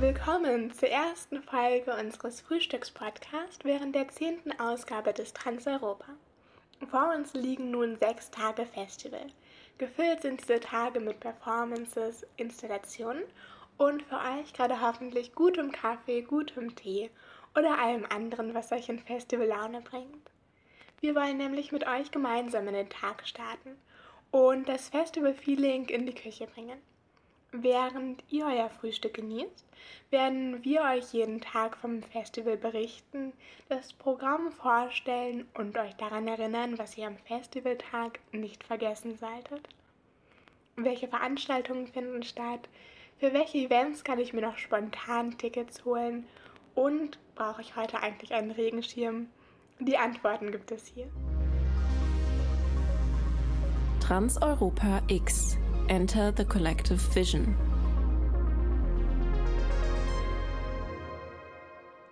Willkommen zur ersten Folge unseres Frühstückspodcasts während der zehnten Ausgabe des Transeuropa. Vor uns liegen nun sechs Tage Festival. Gefüllt sind diese Tage mit Performances, Installationen und für euch gerade hoffentlich gutem Kaffee, gutem Tee oder allem anderen, was euch in Festivallaune bringt. Wir wollen nämlich mit euch gemeinsam in den Tag starten und das Festival-Feeling in die Küche bringen. Während ihr euer Frühstück genießt, werden wir euch jeden Tag vom Festival berichten, das Programm vorstellen und euch daran erinnern, was ihr am Festivaltag nicht vergessen solltet. Welche Veranstaltungen finden statt? Für welche Events kann ich mir noch spontan Tickets holen? Und brauche ich heute eigentlich einen Regenschirm? Die Antworten gibt es hier. Transeuropa X Enter the Collective Vision.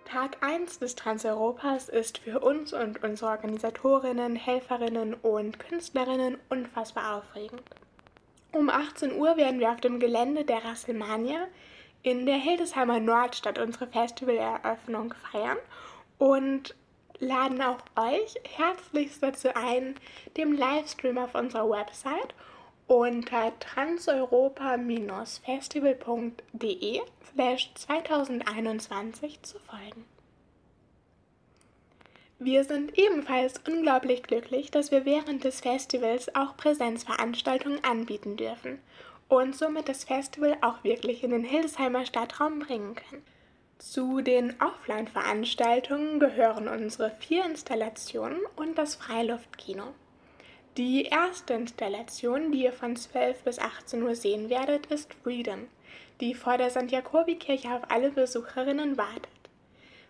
Tag 1 des Transeuropas ist für uns und unsere Organisatorinnen, Helferinnen und Künstlerinnen unfassbar aufregend. Um 18 Uhr werden wir auf dem Gelände der Rasselmania in der Hildesheimer Nordstadt unsere Festivaleröffnung feiern und laden auch euch herzlichst dazu ein, dem Livestream auf unserer Website unter transeuropa-festival.de slash 2021 zu folgen. Wir sind ebenfalls unglaublich glücklich, dass wir während des Festivals auch Präsenzveranstaltungen anbieten dürfen und somit das Festival auch wirklich in den Hildesheimer Stadtraum bringen können. Zu den Offline-Veranstaltungen gehören unsere vier Installationen und das Freiluftkino. Die erste Installation, die ihr von 12 bis 18 Uhr sehen werdet, ist Freedom, die vor der St. Jakobi-Kirche auf alle Besucherinnen wartet.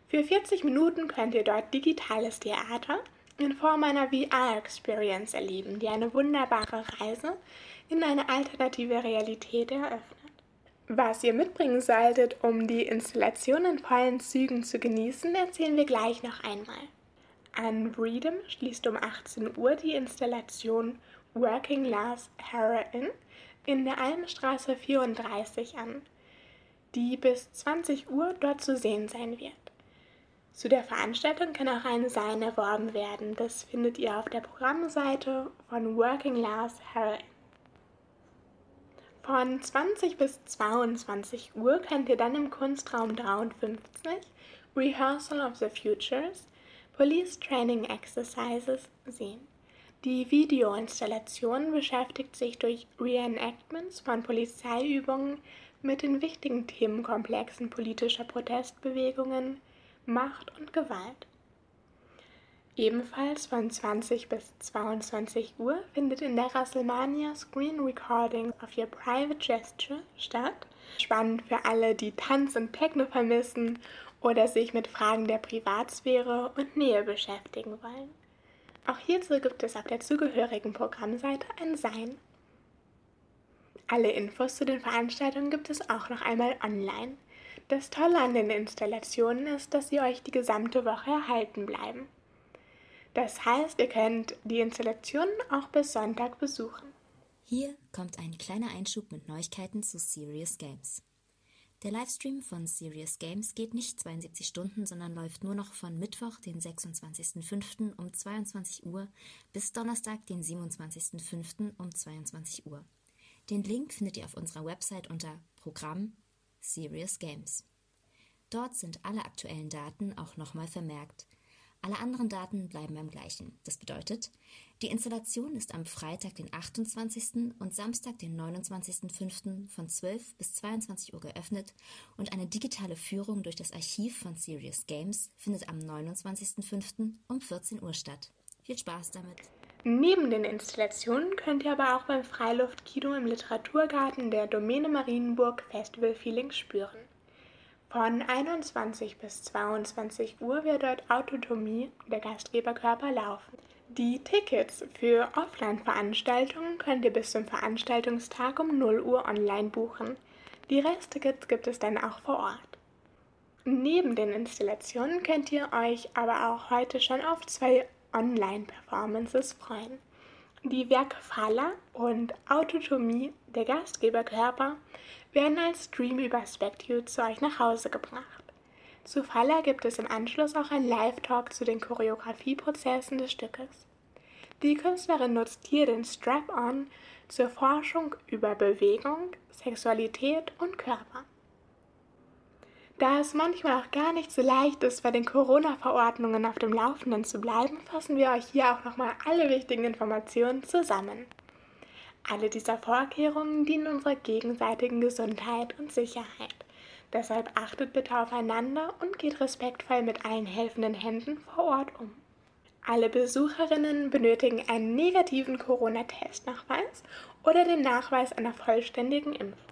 Für 40 Minuten könnt ihr dort digitales Theater in Form einer VR-Experience erleben, die eine wunderbare Reise in eine alternative Realität eröffnet. Was ihr mitbringen solltet, um die Installation in vollen Zügen zu genießen, erzählen wir gleich noch einmal. An Freedom schließt um 18 Uhr die Installation Working Class Heroin in der Almstraße 34 an, die bis 20 Uhr dort zu sehen sein wird. Zu der Veranstaltung kann auch ein Sein erworben werden. Das findet ihr auf der Programmseite von Working Class Heroin. Von 20 bis 22 Uhr könnt ihr dann im Kunstraum 53 Rehearsal of the Futures Police Training Exercises sehen. Die Videoinstallation beschäftigt sich durch Reenactments von Polizeiübungen mit den wichtigen Themenkomplexen politischer Protestbewegungen, Macht und Gewalt. Ebenfalls von 20 bis 22 Uhr findet in der Rasselmania Screen Recording of Your Private Gesture statt. Spannend für alle, die Tanz und Techno vermissen oder sich mit Fragen der Privatsphäre und Nähe beschäftigen wollen. Auch hierzu gibt es auf der zugehörigen Programmseite ein Sein. Alle Infos zu den Veranstaltungen gibt es auch noch einmal online. Das Tolle an den Installationen ist, dass sie euch die gesamte Woche erhalten bleiben. Das heißt, ihr könnt die Installationen auch bis Sonntag besuchen. Hier kommt ein kleiner Einschub mit Neuigkeiten zu Serious Games. Der Livestream von Serious Games geht nicht 72 Stunden, sondern läuft nur noch von Mittwoch, den 26.05. um 22 Uhr bis Donnerstag, den 27.05. um 22 Uhr. Den Link findet ihr auf unserer Website unter Programm Serious Games. Dort sind alle aktuellen Daten auch nochmal vermerkt. Alle anderen Daten bleiben beim gleichen. Das bedeutet, die Installation ist am Freitag, den 28. und Samstag, den 29.05. von 12 bis 22 Uhr geöffnet und eine digitale Führung durch das Archiv von Serious Games findet am 29.05. um 14 Uhr statt. Viel Spaß damit! Neben den Installationen könnt ihr aber auch beim Freiluftkino im Literaturgarten der Domäne Marienburg Festival Feeling spüren. Von 21 bis 22 Uhr wird dort Autotomie, der Gastgeberkörper, laufen. Die Tickets für Offline-Veranstaltungen könnt ihr bis zum Veranstaltungstag um 0 Uhr online buchen. Die Resttickets gibt es dann auch vor Ort. Neben den Installationen könnt ihr euch aber auch heute schon auf zwei Online-Performances freuen. Die Werke Faller und Autotomie der Gastgeberkörper werden als Stream über Spectue zu euch nach Hause gebracht. Zu Faller gibt es im Anschluss auch ein Live-Talk zu den Choreografieprozessen des Stückes. Die Künstlerin nutzt hier den Strap-on zur Forschung über Bewegung, Sexualität und Körper. Da es manchmal auch gar nicht so leicht ist, bei den Corona-Verordnungen auf dem Laufenden zu bleiben, fassen wir euch hier auch nochmal alle wichtigen Informationen zusammen. Alle dieser Vorkehrungen dienen unserer gegenseitigen Gesundheit und Sicherheit. Deshalb achtet bitte aufeinander und geht respektvoll mit allen helfenden Händen vor Ort um. Alle Besucherinnen benötigen einen negativen Corona-Testnachweis oder den Nachweis einer vollständigen Impfung.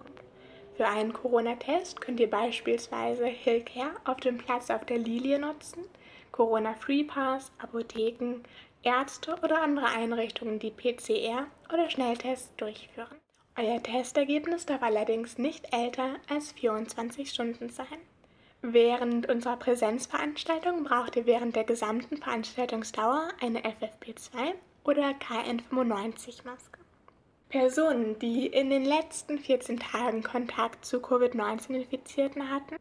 Für einen Corona-Test könnt ihr beispielsweise Hillcare auf dem Platz auf der Lilie nutzen, Corona Free Pass, Apotheken, Ärzte oder andere Einrichtungen, die PCR oder Schnelltests durchführen. Euer Testergebnis darf allerdings nicht älter als 24 Stunden sein. Während unserer Präsenzveranstaltung braucht ihr während der gesamten Veranstaltungsdauer eine FFP2 oder KN95-Maske. Personen, die in den letzten 14 Tagen Kontakt zu Covid-19-Infizierten hatten,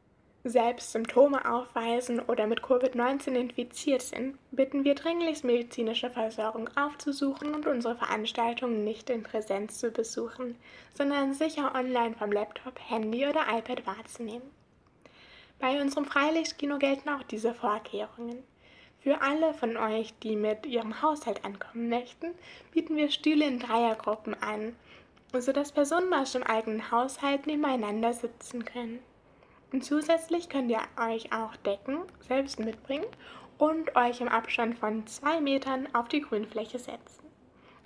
selbst Symptome aufweisen oder mit Covid-19 infiziert sind, bitten wir dringlichst medizinische Versorgung aufzusuchen und unsere Veranstaltungen nicht in Präsenz zu besuchen, sondern sicher online vom Laptop, Handy oder iPad wahrzunehmen. Bei unserem Freilichtkino gelten auch diese Vorkehrungen. Für alle von euch, die mit ihrem Haushalt ankommen möchten, bieten wir Stühle in Dreiergruppen an, sodass Personen aus dem eigenen Haushalt nebeneinander sitzen können. Und zusätzlich könnt ihr euch auch Decken selbst mitbringen und euch im Abstand von zwei Metern auf die Grünfläche setzen.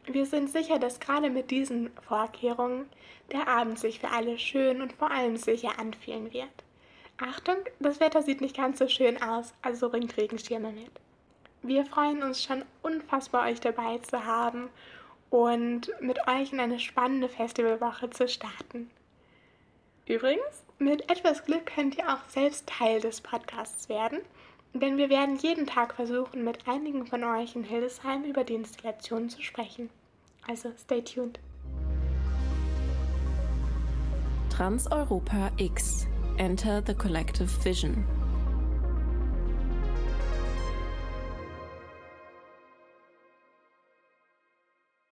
Wir sind sicher, dass gerade mit diesen Vorkehrungen der Abend sich für alle schön und vor allem sicher anfühlen wird. Achtung, das Wetter sieht nicht ganz so schön aus, also bringt Regenschirme mit. Wir freuen uns schon unfassbar, euch dabei zu haben und mit euch in eine spannende Festivalwoche zu starten. Übrigens, mit etwas Glück könnt ihr auch selbst Teil des Podcasts werden, denn wir werden jeden Tag versuchen, mit einigen von euch in Hildesheim über die Installation zu sprechen. Also stay tuned. Trans-Europa X Enter the Collective Vision